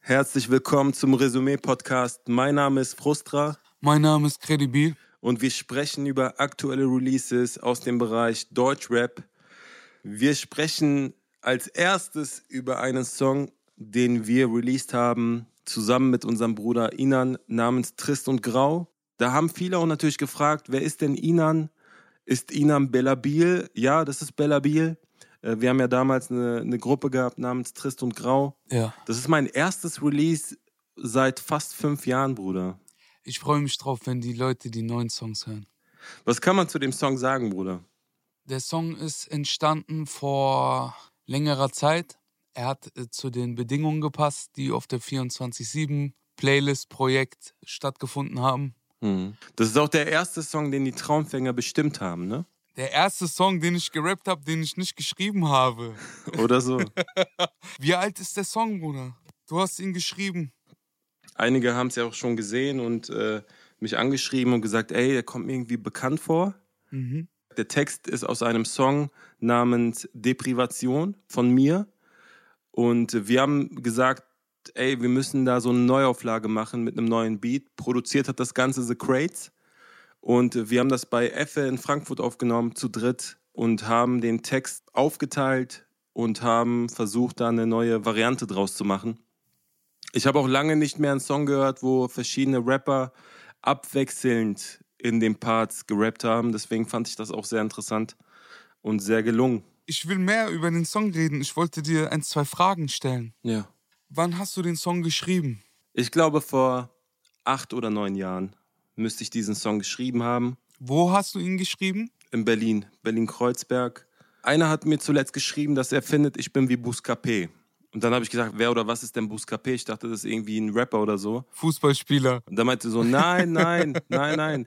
Herzlich willkommen zum Resümee-Podcast. Mein Name ist Frustra Mein Name ist Credibil. und wir sprechen über aktuelle Releases aus dem Bereich Deutschrap. Wir sprechen als erstes über einen Song, den wir released haben, zusammen mit unserem Bruder Inan namens Trist und Grau. Da haben viele auch natürlich gefragt, wer ist denn Inan? Ist Inan Bellabil? Ja, das ist Bellabil. Äh, Wir haben ja damals eine, eine Gruppe gehabt namens Trist und Grau. Ja. Das ist mein erstes Release seit fast fünf Jahren, Bruder. Ich freue mich drauf, wenn die Leute die neuen Songs hören. Was kann man zu dem Song sagen, Bruder? Der Song ist entstanden vor längerer Zeit. Er hat äh, zu den Bedingungen gepasst, die auf der 24-7 Playlist-Projekt stattgefunden haben. Das ist auch der erste Song, den die Traumfänger bestimmt haben, ne? Der erste Song, den ich gerappt habe, den ich nicht geschrieben habe. Oder so. Wie alt ist der Song, Bruder? Du hast ihn geschrieben. Einige haben es ja auch schon gesehen und äh, mich angeschrieben und gesagt, ey, der kommt mir irgendwie bekannt vor. Mhm. Der Text ist aus einem Song namens Deprivation von mir. Und wir haben gesagt, ey, wir müssen da so eine Neuauflage machen mit einem neuen Beat. Produziert hat das Ganze The Crates. Und wir haben das bei Effe in Frankfurt aufgenommen, zu dritt, und haben den Text aufgeteilt und haben versucht, da eine neue Variante draus zu machen. Ich habe auch lange nicht mehr einen Song gehört, wo verschiedene Rapper abwechselnd in den Parts gerappt haben. Deswegen fand ich das auch sehr interessant und sehr gelungen. Ich will mehr über den Song reden. Ich wollte dir ein, zwei Fragen stellen. Ja. Wann hast du den Song geschrieben? Ich glaube, vor acht oder neun Jahren müsste ich diesen Song geschrieben haben. Wo hast du ihn geschrieben? In Berlin, Berlin-Kreuzberg. Einer hat mir zuletzt geschrieben, dass er findet, ich bin wie Buscapé. Und dann habe ich gesagt, wer oder was ist denn Buscapé? Ich dachte, das ist irgendwie ein Rapper oder so. Fußballspieler. Und dann meinte er so, nein, nein, nein, nein.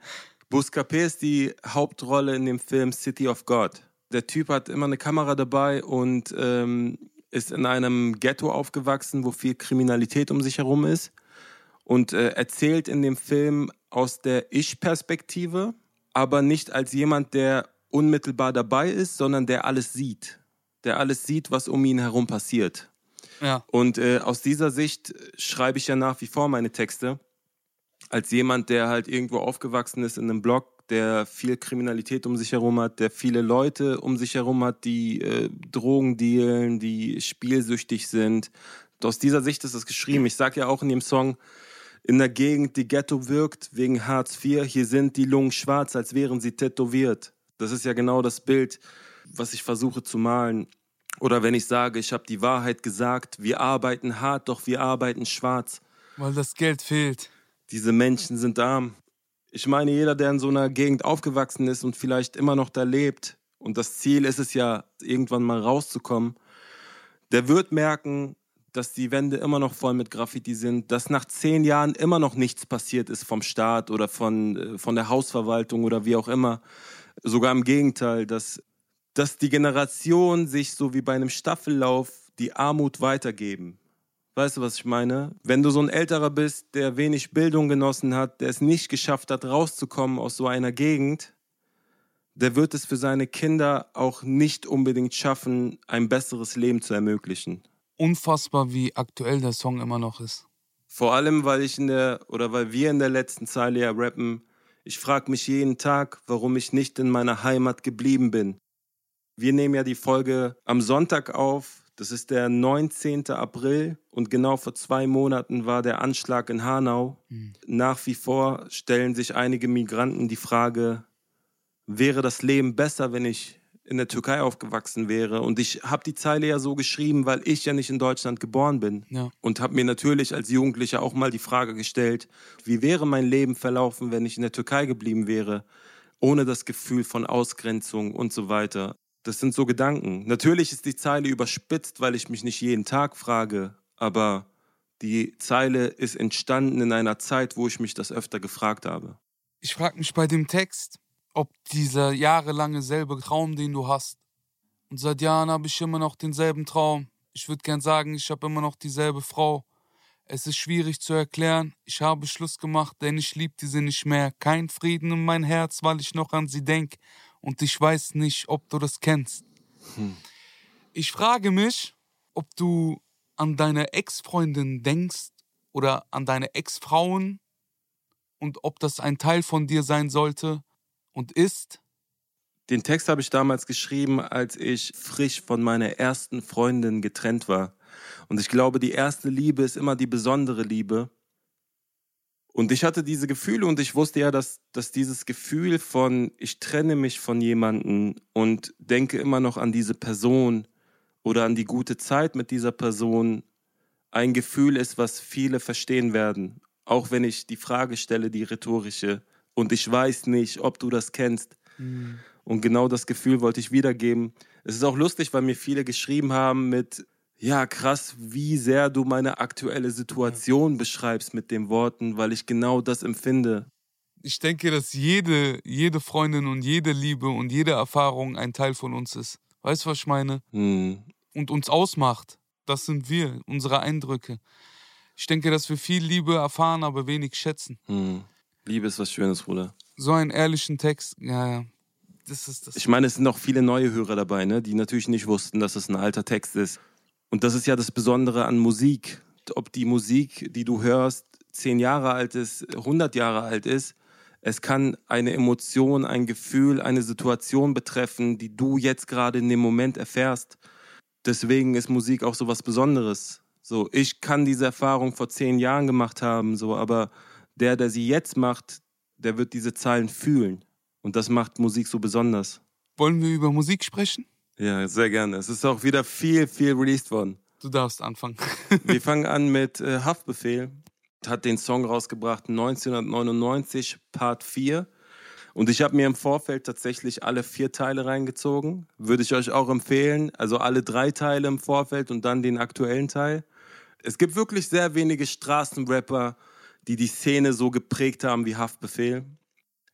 Buscapé ist die Hauptrolle in dem Film City of God. Der Typ hat immer eine Kamera dabei und ähm, ist in einem Ghetto aufgewachsen, wo viel Kriminalität um sich herum ist. Und äh, erzählt in dem Film aus der Ich-Perspektive, aber nicht als jemand, der unmittelbar dabei ist, sondern der alles sieht. Der alles sieht, was um ihn herum passiert. Ja. Und äh, aus dieser Sicht schreibe ich ja nach wie vor meine Texte. Als jemand, der halt irgendwo aufgewachsen ist in einem Block, der viel Kriminalität um sich herum hat, der viele Leute um sich herum hat, die äh, Drogen dealen, die spielsüchtig sind. Und aus dieser Sicht ist es geschrieben. Ich sage ja auch in dem Song, in der Gegend, die Ghetto wirkt, wegen Hartz IV, hier sind die Lungen schwarz, als wären sie tätowiert. Das ist ja genau das Bild, was ich versuche zu malen. Oder wenn ich sage, ich habe die Wahrheit gesagt, wir arbeiten hart, doch wir arbeiten schwarz. Weil das Geld fehlt. Diese Menschen sind arm. Ich meine, jeder, der in so einer Gegend aufgewachsen ist und vielleicht immer noch da lebt, und das Ziel ist es ja, irgendwann mal rauszukommen, der wird merken, dass die Wände immer noch voll mit Graffiti sind, dass nach zehn Jahren immer noch nichts passiert ist vom Staat oder von, äh, von der Hausverwaltung oder wie auch immer. Sogar im Gegenteil, dass, dass die Generation sich so wie bei einem Staffellauf die Armut weitergeben. Weißt du, was ich meine? Wenn du so ein älterer bist, der wenig Bildung genossen hat, der es nicht geschafft hat, rauszukommen aus so einer Gegend, der wird es für seine Kinder auch nicht unbedingt schaffen, ein besseres Leben zu ermöglichen. Unfassbar, wie aktuell der Song immer noch ist. Vor allem, weil ich in der, oder weil wir in der letzten Zeile ja rappen, ich frage mich jeden Tag, warum ich nicht in meiner Heimat geblieben bin. Wir nehmen ja die Folge am Sonntag auf. Das ist der 19. April und genau vor zwei Monaten war der Anschlag in Hanau. Nach wie vor stellen sich einige Migranten die Frage, wäre das Leben besser, wenn ich in der Türkei aufgewachsen wäre? Und ich habe die Zeile ja so geschrieben, weil ich ja nicht in Deutschland geboren bin. Ja. Und habe mir natürlich als Jugendlicher auch mal die Frage gestellt, wie wäre mein Leben verlaufen, wenn ich in der Türkei geblieben wäre, ohne das Gefühl von Ausgrenzung und so weiter. Das sind so Gedanken. Natürlich ist die Zeile überspitzt, weil ich mich nicht jeden Tag frage, aber die Zeile ist entstanden in einer Zeit, wo ich mich das öfter gefragt habe. Ich frage mich bei dem Text, ob dieser jahrelange selbe Traum, den du hast. Und seit Jahren habe ich immer noch denselben Traum. Ich würde gern sagen, ich habe immer noch dieselbe Frau. Es ist schwierig zu erklären. Ich habe Schluss gemacht, denn ich liebte sie nicht mehr. Kein Frieden in mein Herz, weil ich noch an sie denk. Und ich weiß nicht, ob du das kennst. Ich frage mich, ob du an deine Ex-Freundin denkst oder an deine Ex-Frauen und ob das ein Teil von dir sein sollte und ist? Den Text habe ich damals geschrieben, als ich frisch von meiner ersten Freundin getrennt war. Und ich glaube, die erste Liebe ist immer die besondere Liebe. Und ich hatte diese Gefühle und ich wusste ja, dass, dass dieses Gefühl von, ich trenne mich von jemandem und denke immer noch an diese Person oder an die gute Zeit mit dieser Person, ein Gefühl ist, was viele verstehen werden. Auch wenn ich die Frage stelle, die rhetorische, und ich weiß nicht, ob du das kennst. Mhm. Und genau das Gefühl wollte ich wiedergeben. Es ist auch lustig, weil mir viele geschrieben haben mit, ja, krass, wie sehr du meine aktuelle Situation beschreibst mit den Worten, weil ich genau das empfinde. Ich denke, dass jede, jede Freundin und jede Liebe und jede Erfahrung ein Teil von uns ist. Weißt du, was ich meine? Hm. Und uns ausmacht. Das sind wir, unsere Eindrücke. Ich denke, dass wir viel Liebe erfahren, aber wenig schätzen. Hm. Liebe ist was Schönes, Bruder. So einen ehrlichen Text, ja, ja. Das ist das. Ich meine, es sind noch viele neue Hörer dabei, ne, die natürlich nicht wussten, dass es ein alter Text ist. Und das ist ja das Besondere an Musik. Ob die Musik, die du hörst, zehn Jahre alt ist, 100 Jahre alt ist, es kann eine Emotion, ein Gefühl, eine Situation betreffen, die du jetzt gerade in dem Moment erfährst. Deswegen ist Musik auch so was Besonderes. So, ich kann diese Erfahrung vor zehn Jahren gemacht haben, so, aber der, der sie jetzt macht, der wird diese Zahlen fühlen. Und das macht Musik so besonders. Wollen wir über Musik sprechen? Ja, sehr gerne. Es ist auch wieder viel, viel released worden. Du darfst anfangen. Wir fangen an mit äh, Haftbefehl. Hat den Song rausgebracht 1999, Part 4. Und ich habe mir im Vorfeld tatsächlich alle vier Teile reingezogen. Würde ich euch auch empfehlen. Also alle drei Teile im Vorfeld und dann den aktuellen Teil. Es gibt wirklich sehr wenige Straßenrapper, die die Szene so geprägt haben wie Haftbefehl.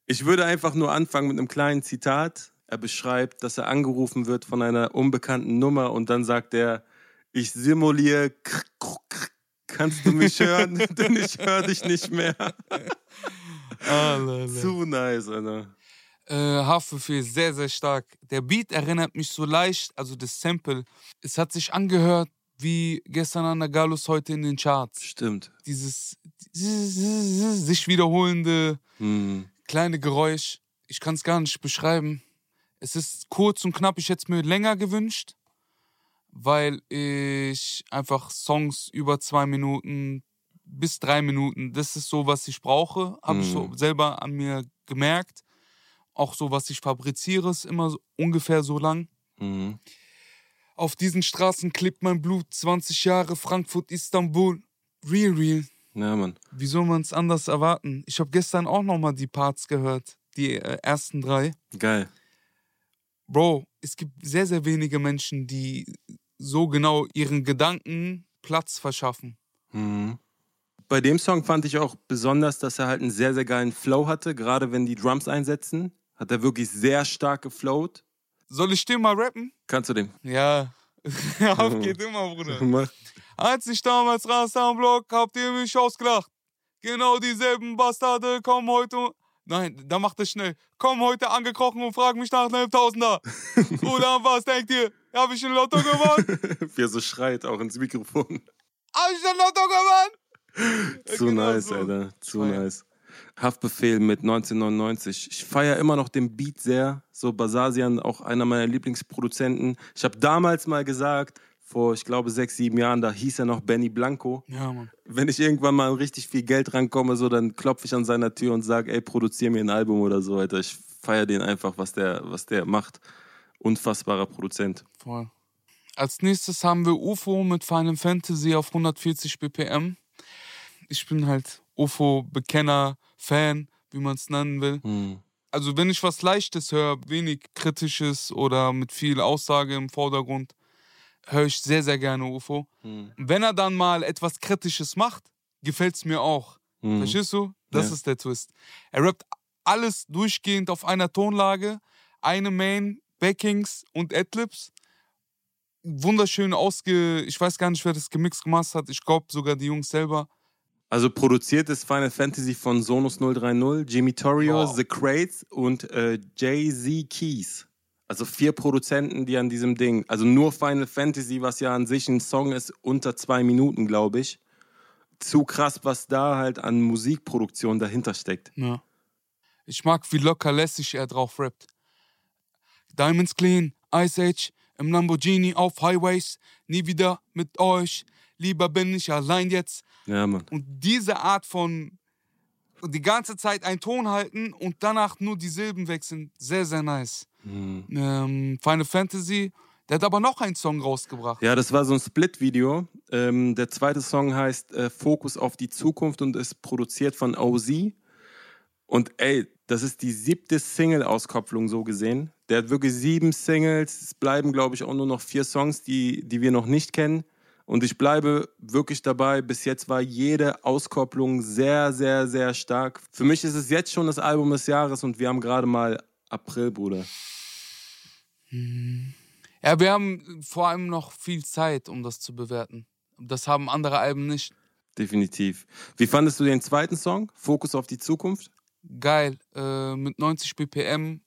Ich würde einfach nur anfangen mit einem kleinen Zitat. Er beschreibt, dass er angerufen wird von einer unbekannten Nummer und dann sagt er, ich simuliere, kannst du mich hören? Denn ich höre dich nicht mehr. ah, Zu nice, Alter. Äh, Haftbefehl, sehr, sehr stark. Der Beat erinnert mich so leicht, also das Sample, es hat sich angehört wie gestern an der Galus heute in den Charts. Stimmt. Dieses sich wiederholende hm. kleine Geräusch. Ich kann es gar nicht beschreiben. Es ist kurz und knapp. Ich hätte es mir länger gewünscht, weil ich einfach Songs über zwei Minuten bis drei Minuten, das ist so, was ich brauche, habe mhm. ich so mhm. selber an mir gemerkt. Auch so, was ich fabriziere, ist immer so, ungefähr so lang. Mhm. Auf diesen Straßen klebt mein Blut, 20 Jahre Frankfurt, Istanbul. Real, real. Ja, Mann. Wie soll man es anders erwarten? Ich habe gestern auch nochmal die Parts gehört, die äh, ersten drei. Geil. Bro, es gibt sehr, sehr wenige Menschen, die so genau ihren Gedanken Platz verschaffen. Mhm. Bei dem Song fand ich auch besonders, dass er halt einen sehr, sehr geilen Flow hatte, gerade wenn die Drums einsetzen. Hat er wirklich sehr stark geflowt. Soll ich den mal rappen? Kannst du den? Ja. Auf geht immer, Bruder. Mach. Als ich damals raus am Block, habt ihr mich ausgelacht. Genau dieselben Bastarde kommen heute Nein, da macht es schnell. Komm heute angekrochen und frag mich nach einem Tausender. Bruder, was denkt ihr? Hab ich ein Lotto gewonnen? Wie er so schreit, auch ins Mikrofon. Hab ich ein Lotto gewonnen? Zu genau nice, so. Alter. Zu Feier. nice. Haftbefehl mit 1999. Ich feiere immer noch den Beat sehr. So Basasian, auch einer meiner Lieblingsproduzenten. Ich habe damals mal gesagt, vor, ich glaube, sechs, sieben Jahren, da hieß er noch Benny Blanco. Ja, Mann. Wenn ich irgendwann mal richtig viel Geld rankomme, so, dann klopfe ich an seiner Tür und sage, ey, produziere mir ein Album oder so, Alter. Ich feiere den einfach, was der, was der macht. Unfassbarer Produzent. Voll. Als nächstes haben wir UFO mit Final Fantasy auf 140 BPM. Ich bin halt UFO-Bekenner, Fan, wie man es nennen will. Hm. Also wenn ich was Leichtes höre, wenig Kritisches oder mit viel Aussage im Vordergrund, höre ich sehr, sehr gerne UFO. Hm. Wenn er dann mal etwas Kritisches macht, gefällt es mir auch. Hm. Verstehst du? Das ja. ist der Twist. Er rappt alles durchgehend auf einer Tonlage, eine Main, Backings und Adlibs. Wunderschön ausge... Ich weiß gar nicht, wer das gemixt gemacht hat. Ich glaube sogar die Jungs selber. Also produziert ist Final Fantasy von Sonus 030, Jimmy Torrio, wow. The Crates und äh, Jay-Z Keys. Also vier Produzenten, die an diesem Ding, also nur Final Fantasy, was ja an sich ein Song ist, unter zwei Minuten, glaube ich. Zu krass, was da halt an Musikproduktion dahinter steckt. Ja. Ich mag, wie locker lässig er drauf rappt. Diamonds clean, Ice Age, im Lamborghini auf Highways, nie wieder mit euch, lieber bin ich allein jetzt. Ja, Mann. Und diese Art von die ganze Zeit einen Ton halten und danach nur die Silben wechseln, sehr, sehr nice. Mhm. Ähm, Final Fantasy, der hat aber noch einen Song rausgebracht. Ja, das war so ein Split-Video. Ähm, der zweite Song heißt äh, Fokus auf die Zukunft und ist produziert von OZ. Und ey, das ist die siebte Single-Auskopplung so gesehen. Der hat wirklich sieben Singles. Es bleiben, glaube ich, auch nur noch vier Songs, die, die wir noch nicht kennen. Und ich bleibe wirklich dabei. Bis jetzt war jede Auskopplung sehr, sehr, sehr stark. Für mich ist es jetzt schon das Album des Jahres und wir haben gerade mal April, Bruder. Ja, wir haben vor allem noch viel Zeit, um das zu bewerten. Das haben andere Alben nicht. Definitiv. Wie fandest du den zweiten Song? Fokus auf die Zukunft? Geil, äh, mit 90 BPM.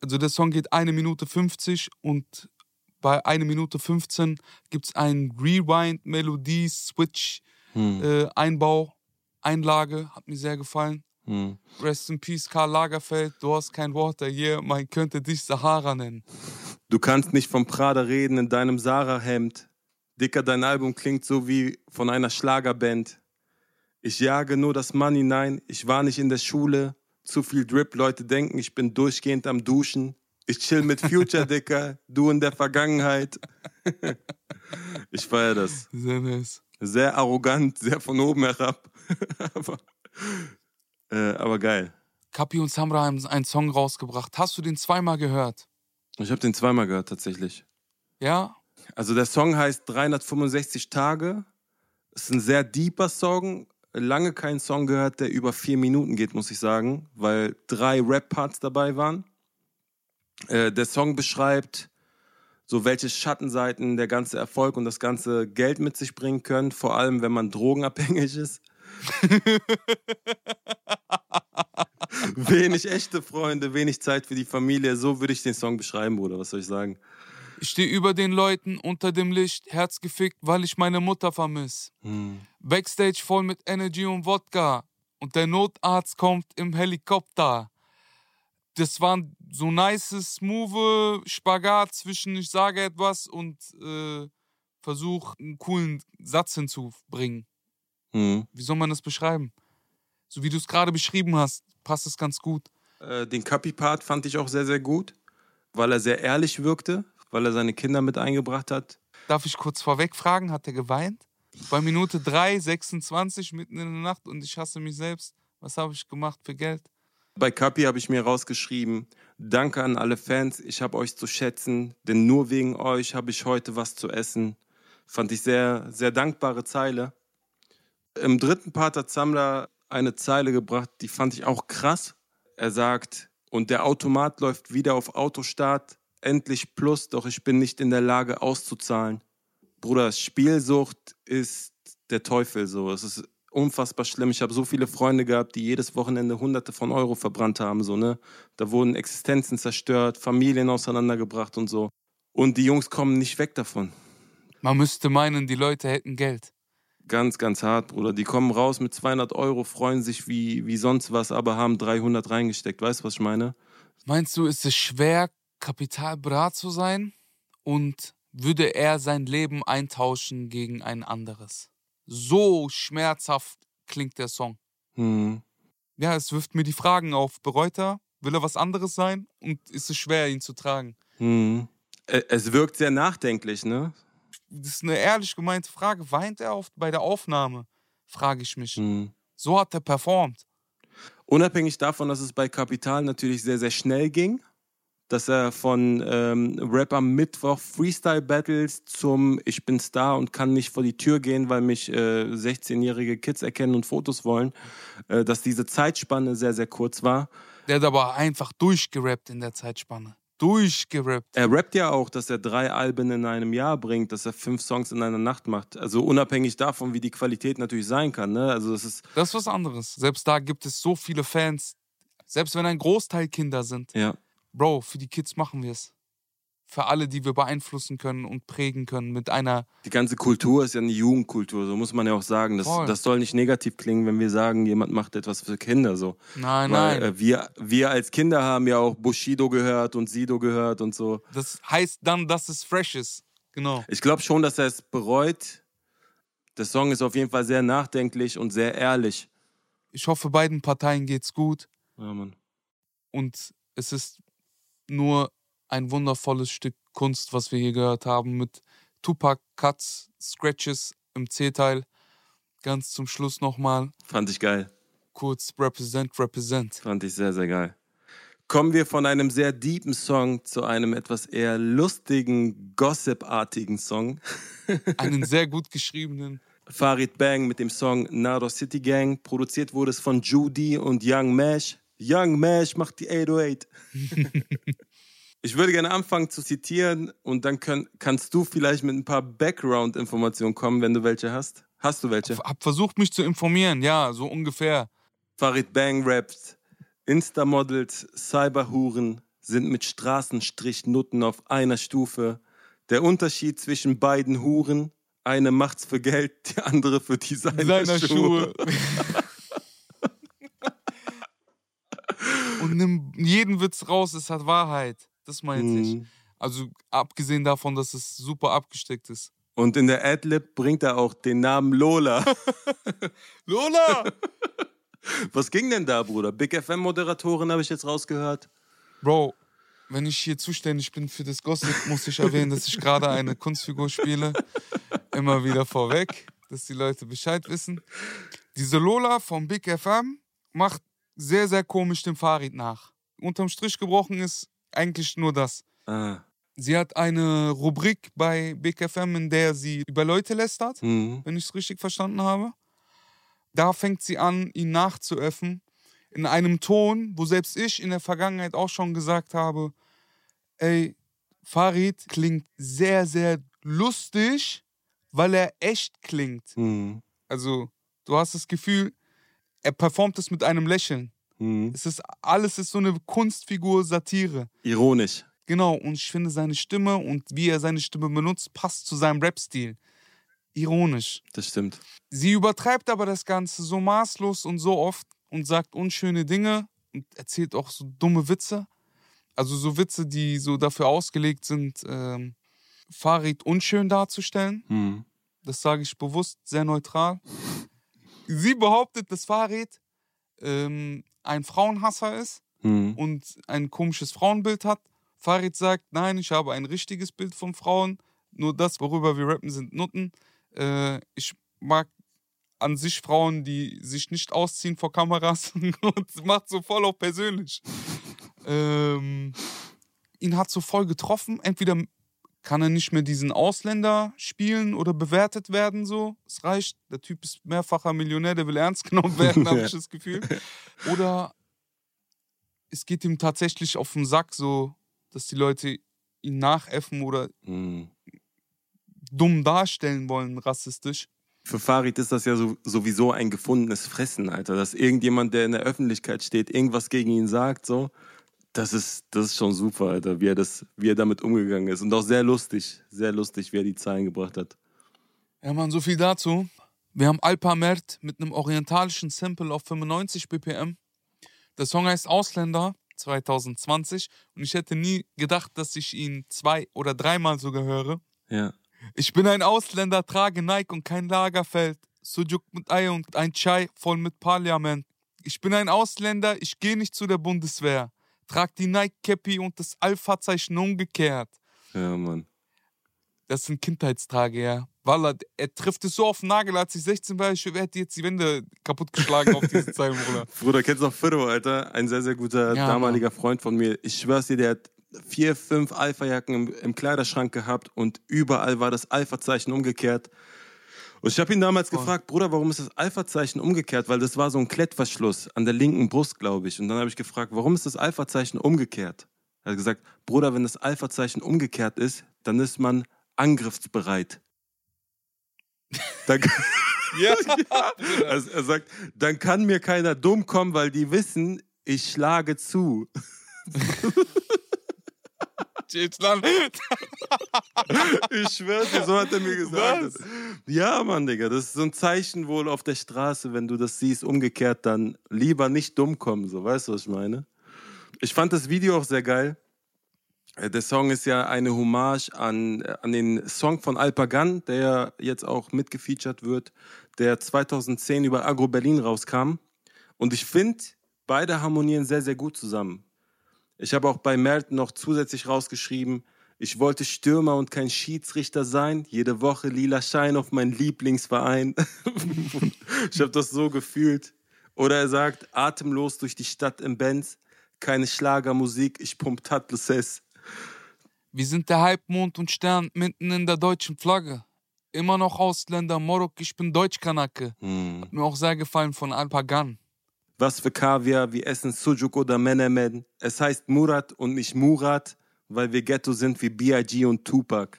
Also der Song geht eine Minute 50 und bei eine Minute 15 gibt es einen Rewind, Melodie, Switch, Hm. äh, Einbau, Einlage. Hat mir sehr gefallen. Hm. Rest in Peace, Karl Lagerfeld. Du hast kein Wort der yeah, man könnte dich Sahara nennen. Du kannst nicht vom Prada reden in deinem Sarah-Hemd. Dicker, dein Album klingt so wie von einer Schlagerband. Ich jage nur das Money, nein, ich war nicht in der Schule. Zu viel Drip, Leute denken, ich bin durchgehend am Duschen. Ich chill mit Future, Dicker, du in der Vergangenheit. ich feiere das. Sehr nice. Sehr arrogant, sehr von oben herab. aber, äh, aber geil. Kapi und Samra haben einen Song rausgebracht. Hast du den zweimal gehört? Ich habe den zweimal gehört, tatsächlich. Ja? Also der Song heißt 365 Tage. Ist ein sehr deeper Song. Lange keinen Song gehört, der über vier Minuten geht, muss ich sagen, weil drei Rap-Parts dabei waren. Äh, der Song beschreibt so welche Schattenseiten der ganze Erfolg und das ganze Geld mit sich bringen können, vor allem wenn man drogenabhängig ist. wenig echte Freunde, wenig Zeit für die Familie. So würde ich den Song beschreiben, Bruder. Was soll ich sagen? Ich stehe über den Leuten, unter dem Licht, Herz gefickt, weil ich meine Mutter vermiss. Hm. Backstage voll mit Energy und Wodka. Und der Notarzt kommt im Helikopter. Das war so nice, smooth Spagat zwischen ich sage etwas und äh, versuche einen coolen Satz hinzubringen. Hm. Wie soll man das beschreiben? So wie du es gerade beschrieben hast, passt es ganz gut. Äh, den Kapi-Part fand ich auch sehr, sehr gut, weil er sehr ehrlich wirkte, weil er seine Kinder mit eingebracht hat. Darf ich kurz vorweg fragen, hat er geweint? Bei Minute 3, 26, mitten in der Nacht und ich hasse mich selbst. Was habe ich gemacht für Geld? Bei Kapi habe ich mir rausgeschrieben, danke an alle Fans, ich habe euch zu schätzen, denn nur wegen euch habe ich heute was zu essen. Fand ich sehr, sehr dankbare Zeile. Im dritten Part hat Samler eine Zeile gebracht, die fand ich auch krass. Er sagt, und der Automat läuft wieder auf Autostart, endlich plus, doch ich bin nicht in der Lage auszuzahlen. Bruder, Spielsucht ist der Teufel so. Es ist unfassbar schlimm. Ich habe so viele Freunde gehabt, die jedes Wochenende Hunderte von Euro verbrannt haben. So, ne? Da wurden Existenzen zerstört, Familien auseinandergebracht und so. Und die Jungs kommen nicht weg davon. Man müsste meinen, die Leute hätten Geld. Ganz, ganz hart, Bruder. Die kommen raus mit 200 Euro, freuen sich wie, wie sonst was, aber haben 300 reingesteckt. Weißt du, was ich meine? Meinst du, ist es schwer, kapitalbrat zu sein? Und würde er sein Leben eintauschen gegen ein anderes? So schmerzhaft klingt der Song. Hm. Ja, es wirft mir die Fragen auf. Bereut er? Will er was anderes sein? Und ist es schwer, ihn zu tragen? Hm. Es wirkt sehr nachdenklich, ne? Das ist eine ehrlich gemeinte Frage. Weint er auf, bei der Aufnahme? Frage ich mich. Hm. So hat er performt. Unabhängig davon, dass es bei Kapital natürlich sehr, sehr schnell ging, dass er von ähm, Rap am Mittwoch Freestyle Battles zum Ich bin Star und kann nicht vor die Tür gehen, weil mich äh, 16-jährige Kids erkennen und Fotos wollen, äh, dass diese Zeitspanne sehr, sehr kurz war. Der hat aber einfach durchgerappt in der Zeitspanne. Durchgerappt. Er rappt ja auch, dass er drei Alben in einem Jahr bringt, dass er fünf Songs in einer Nacht macht. Also unabhängig davon, wie die Qualität natürlich sein kann. Ne? Also das ist, Das ist was anderes. Selbst da gibt es so viele Fans. Selbst wenn ein Großteil Kinder sind. ja. Bro, für die Kids machen wir es. für alle, die wir beeinflussen können und prägen können mit einer. Die ganze Kultur ist ja eine Jugendkultur, so muss man ja auch sagen. Das, Voll. das soll nicht negativ klingen, wenn wir sagen, jemand macht etwas für Kinder. So. Nein, Weil, nein. Äh, wir, wir als Kinder haben ja auch Bushido gehört und Sido gehört und so. Das heißt dann, dass es fresh ist. Genau. Ich glaube schon, dass er es bereut. Der Song ist auf jeden Fall sehr nachdenklich und sehr ehrlich. Ich hoffe, beiden Parteien geht's gut Ja, Mann. und es ist nur ein wundervolles Stück Kunst, was wir hier gehört haben, mit Tupac Cuts, Scratches im C-Teil. Ganz zum Schluss nochmal Fand ich geil. kurz Represent, Represent. Fand ich sehr, sehr geil. Kommen wir von einem sehr deepen Song zu einem etwas eher lustigen, gossip-artigen Song. Einen sehr gut geschriebenen. Farid Bang mit dem Song Naro City Gang. Produziert wurde es von Judy und Young Mash. Young Mash macht die 808. ich würde gerne anfangen zu zitieren und dann können, kannst du vielleicht mit ein paar Background-Informationen kommen, wenn du welche hast. Hast du welche? Hab versucht, mich zu informieren, ja, so ungefähr. Farid Bang rappt. Insta-Models, Cyberhuren sind mit Straßenstrichnutten auf einer Stufe. Der Unterschied zwischen beiden Huren, eine macht's für Geld, die andere für Designer Und nimm jeden Witz raus, es hat Wahrheit. Das meinte ich. Mhm. Also abgesehen davon, dass es super abgesteckt ist. Und in der Adlib bringt er auch den Namen Lola. Lola! Was ging denn da, Bruder? Big FM-Moderatorin habe ich jetzt rausgehört. Bro, wenn ich hier zuständig bin für das Gossip, muss ich erwähnen, dass ich gerade eine Kunstfigur spiele. Immer wieder vorweg, dass die Leute Bescheid wissen. Diese Lola vom Big FM macht sehr, sehr komisch dem Farid nach. Unterm Strich gebrochen ist eigentlich nur das. Ah. Sie hat eine Rubrik bei Big FM, in der sie über Leute lästert, Mhm. wenn ich es richtig verstanden habe. Da fängt sie an, ihn nachzuäffen. In einem Ton, wo selbst ich in der Vergangenheit auch schon gesagt habe, ey, Farid klingt sehr, sehr lustig, weil er echt klingt. Mhm. Also, du hast das Gefühl, er performt es mit einem Lächeln. Mhm. Es ist, alles ist so eine Kunstfigur, Satire. Ironisch. Genau, und ich finde seine Stimme und wie er seine Stimme benutzt, passt zu seinem Rap-Stil. Ironisch. Das stimmt. Sie übertreibt aber das Ganze so maßlos und so oft und sagt unschöne Dinge und erzählt auch so dumme Witze. Also so Witze, die so dafür ausgelegt sind, ähm, Farid unschön darzustellen. Mhm. Das sage ich bewusst, sehr neutral. Sie behauptet, dass Farid ähm, ein Frauenhasser ist Mhm. und ein komisches Frauenbild hat. Farid sagt, nein, ich habe ein richtiges Bild von Frauen. Nur das, worüber wir rappen, sind Nutten. Äh, ich mag an sich Frauen, die sich nicht ausziehen vor Kameras und macht so voll auch persönlich. ähm, ihn hat so voll getroffen. Entweder kann er nicht mehr diesen Ausländer spielen oder bewertet werden so. Es reicht. Der Typ ist mehrfacher Millionär, der will ernst genommen werden, habe ich das Gefühl. Oder es geht ihm tatsächlich auf den Sack, so, dass die Leute ihn nachäffen oder Mhm. dumm darstellen wollen, rassistisch. Für Farid ist das ja so, sowieso ein gefundenes Fressen, Alter. Dass irgendjemand, der in der Öffentlichkeit steht, irgendwas gegen ihn sagt, so. Das ist, das ist schon super, Alter, wie er, das, wie er damit umgegangen ist. Und auch sehr lustig, sehr lustig, wie er die Zahlen gebracht hat. Ja, Mann, so viel dazu. Wir haben Alpa Mert mit einem orientalischen Sample auf 95 BPM. Der Song heißt Ausländer 2020 und ich hätte nie gedacht, dass ich ihn zwei oder dreimal sogar höre. Ja. Ich bin ein Ausländer, trage Nike und kein Lagerfeld. Sujuk mit Ei und ein Chai voll mit Parlament. Ich bin ein Ausländer, ich gehe nicht zu der Bundeswehr. Trag die Nike-Cappy und das Alpha-Zeichen umgekehrt. Ja, Mann. Das sind Kindheitstage, ja. Wallah, er trifft es so auf den Nagel, als ich 16 war, ich hätte jetzt die Wände kaputtgeschlagen auf diese Zeilen, Bruder. Bruder, kennst du noch Firo, Alter? Ein sehr, sehr guter Ja, damaliger Freund von mir. Ich schwör's dir, der hat vier, fünf Alpha-Jacken im, im Kleiderschrank gehabt und überall war das Alpha-Zeichen umgekehrt. Und ich habe ihn damals Voll. gefragt, Bruder, warum ist das Alpha-Zeichen umgekehrt? Weil das war so ein Klettverschluss an der linken Brust, glaube ich. Und dann habe ich gefragt, warum ist das Alpha-Zeichen umgekehrt? Er hat gesagt, Bruder, wenn das Alpha-Zeichen umgekehrt ist, dann ist man angriffsbereit. Dann, Ja. also er sagt, dann kann mir keiner dumm kommen, weil die wissen, ich schlage zu. Deutschland. Ich schwör's dir, so hat er mir gesagt. Was? Ja, Mann, Digga, das ist so ein Zeichen wohl auf der Straße, wenn du das siehst, umgekehrt dann lieber nicht dumm kommen, so, weißt du, was ich meine? Ich fand das Video auch sehr geil. Äh, Der Song ist ja eine Hommage an, äh, an den Song von Alpagan, der jetzt auch mitgefeatured wird, der 2010 über Agro Berlin rauskam. Und ich finde, beide harmonieren sehr, sehr gut zusammen. Ich habe auch bei Melton noch zusätzlich rausgeschrieben, ich wollte Stürmer und kein Schiedsrichter sein. Jede Woche lila Schein auf meinen Lieblingsverein. ich habe das so gefühlt. Oder er sagt, atemlos durch die Stadt im Benz. Keine Schlagermusik, ich pump Tatluses. Wir sind der Halbmond und Stern mitten in der deutschen Flagge. Immer noch Ausländer, Morok, ich bin Deutschkanake. Hat mir auch sehr gefallen von Alpagan. Was für Kaviar, wir essen Sujuk oder Menemen. Es heißt Murat und nicht Murat, weil wir Ghetto sind wie B.I.G. und Tupac.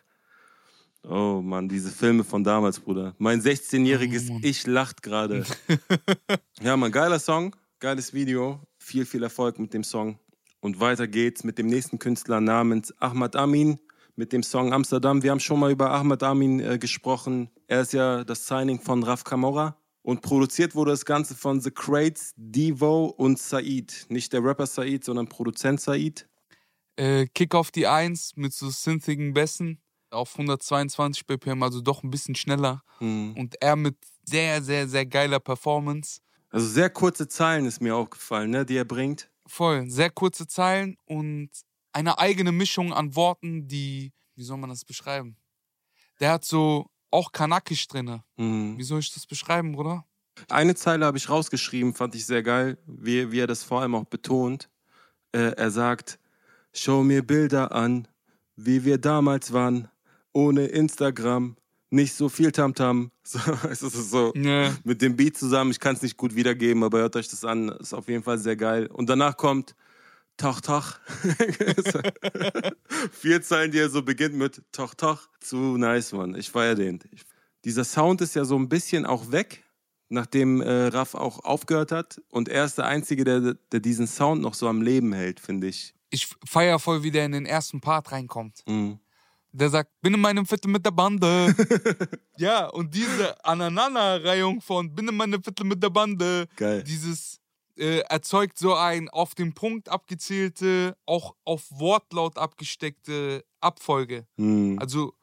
Oh Mann, diese Filme von damals, Bruder. Mein 16-jähriges Oh. Ich lacht gerade. ja, Mann, geiler Song, geiles Video. Viel, viel Erfolg mit dem Song. Und weiter geht's mit dem nächsten Künstler namens Ahmad Amin mit dem Song Amsterdam. Wir haben schon mal über Ahmad Amin äh, gesprochen. Er ist ja das Signing von Raf Kamora. Und produziert wurde das Ganze von The Crates, Devo und Said. Nicht der Rapper Said, sondern Produzent Said. Äh, Kick auf die 1 mit so synthigen Bässen auf 122 BPM, also doch ein bisschen schneller. Und er mit sehr, sehr, sehr geiler Performance. Also sehr kurze Zeilen ist mir aufgefallen, ne, die er bringt. Voll, sehr kurze Zeilen und eine eigene Mischung an Worten, die, wie soll man das beschreiben? Der hat so auch Kanakisch drinne. Mhm. Wie soll ich das beschreiben, Bruder? Eine Zeile habe ich rausgeschrieben, fand ich sehr geil, wie, wie er das vor allem auch betont. Äh, er sagt, schau mir Bilder an, wie wir damals waren, ohne Instagram, nicht so viel Tamtam. So, es ist so Ja. mit dem Beat zusammen, ich kann es nicht gut wiedergeben, aber hört euch das an, ist auf jeden Fall sehr geil. Und danach kommt Toch Toch. Vier Zeilen, die er so beginnt mit Toch Toch. Zu nice, Mann. Ich feier den. Dieser Sound ist ja so ein bisschen auch weg, nachdem äh, Raff auch aufgehört hat. Und er ist der Einzige, der, der diesen Sound noch so am Leben hält, finde ich. Ich feier voll, wie der in den ersten Part reinkommt. Mhm. Der sagt, bin in meinem Viertel mit der Bande. ja, und diese Aneinanderreihung von bin in meinem Viertel mit der Bande, Geil. dieses äh, erzeugt so ein auf den Punkt abgezielte, auch auf Wortlaut abgesteckte Abfolge. Mhm. Also,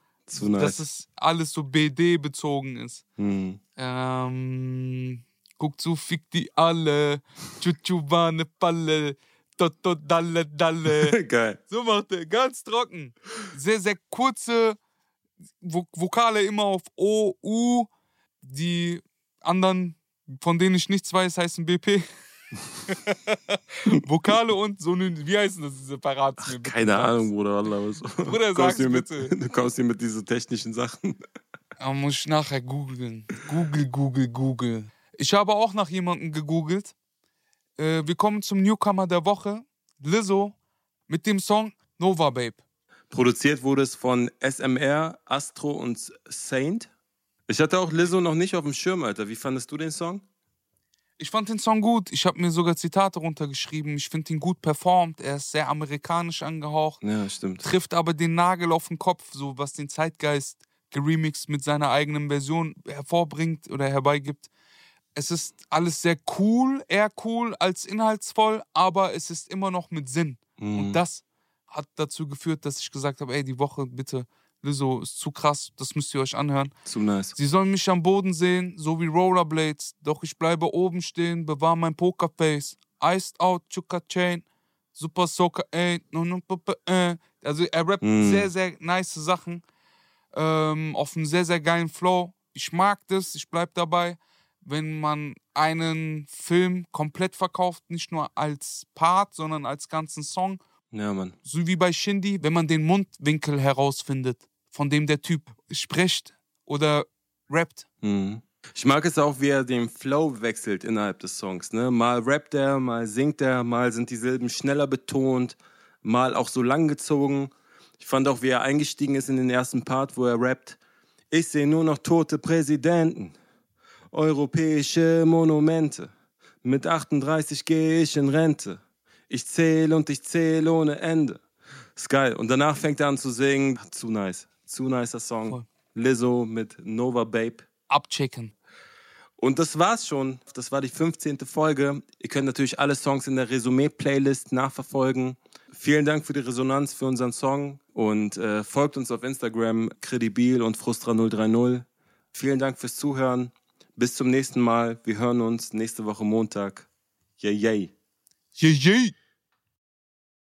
nice. dass es alles so BD-bezogen ist. Mhm. Ähm, guck zu, fick die alle. Chuchu war ne Falle. Toto dalle dalle. Geil. So macht er, ganz trocken. Sehr, sehr kurze Vo Vokale immer auf O, U. Die anderen, von denen ich nichts weiß, heißen BP. Vokale und so eine, wie heißen das, diese Parats? Keine sag's. Ahnung, Bruder. Allah, was. Bruder, du, sag's hier mit, bitte. du kommst hier mit diesen technischen Sachen. Aber muss ich nachher googeln. Google, Google, Google. Ich habe auch nach jemandem gegoogelt. Äh, wir kommen zum Newcomer der Woche. Lizzo mit dem Song Nova Babe. Produziert wurde es von SMR, Astro und Saint. Ich hatte auch Lizzo noch nicht auf dem Schirm, Alter. Wie fandest du den Song? Ich fand den Song gut. Ich habe mir sogar Zitate runtergeschrieben. Ich finde ihn gut performt. Er ist sehr amerikanisch angehaucht. Ja, stimmt. Trifft aber den Nagel auf den Kopf, so was den Zeitgeist geremixed mit seiner eigenen Version hervorbringt oder herbeigibt. Es ist alles sehr cool, eher cool als inhaltsvoll, aber es ist immer noch mit Sinn. Mhm. Und das hat dazu geführt, dass ich gesagt habe, ey, die Woche bitte, Lizzo ist zu krass, das müsst ihr euch anhören. Zu nice. Sie sollen mich am Boden sehen, so wie Rollerblades, doch ich bleibe oben stehen, bewahr mein Pokerface. Iced out, Chuka Chain, Super Soaker, ey, no, no, p- p- äh. Also er rappt Mm. sehr, sehr nice Sachen ähm, auf einem sehr, sehr geilen Flow. Ich mag das, ich bleib dabei, wenn man einen Film komplett verkauft, nicht nur als Part, sondern als ganzen Song Ja, Mann. so wie bei Shindy, wenn man den Mundwinkel herausfindet, von dem der Typ spricht oder rappt. Mhm. Ich mag es auch, wie er den Flow wechselt innerhalb des Songs. Ne? Mal rappt er, mal singt er, mal sind die Silben schneller betont, mal auch so langgezogen. Ich fand auch, wie er eingestiegen ist in den ersten Part, wo er rappt. Ich sehe nur noch tote Präsidenten, europäische Monumente. Mit 38 gehe ich in Rente. Ich zähle und ich zähle ohne Ende. Ist geil. Und danach fängt er an zu singen. Zu nice. Zu nicer Song. Voll. Lizzo mit Nova Babe. Abchecken. Und das war's schon. Das war die 15. Folge. Ihr könnt natürlich alle Songs in der Resümee-Playlist nachverfolgen. Vielen Dank für die Resonanz für unseren Song und äh, folgt uns auf Instagram kredibil und frustra030. Vielen Dank fürs Zuhören. Bis zum nächsten Mal. Wir hören uns nächste Woche Montag. Yay, yay. Yay, yay.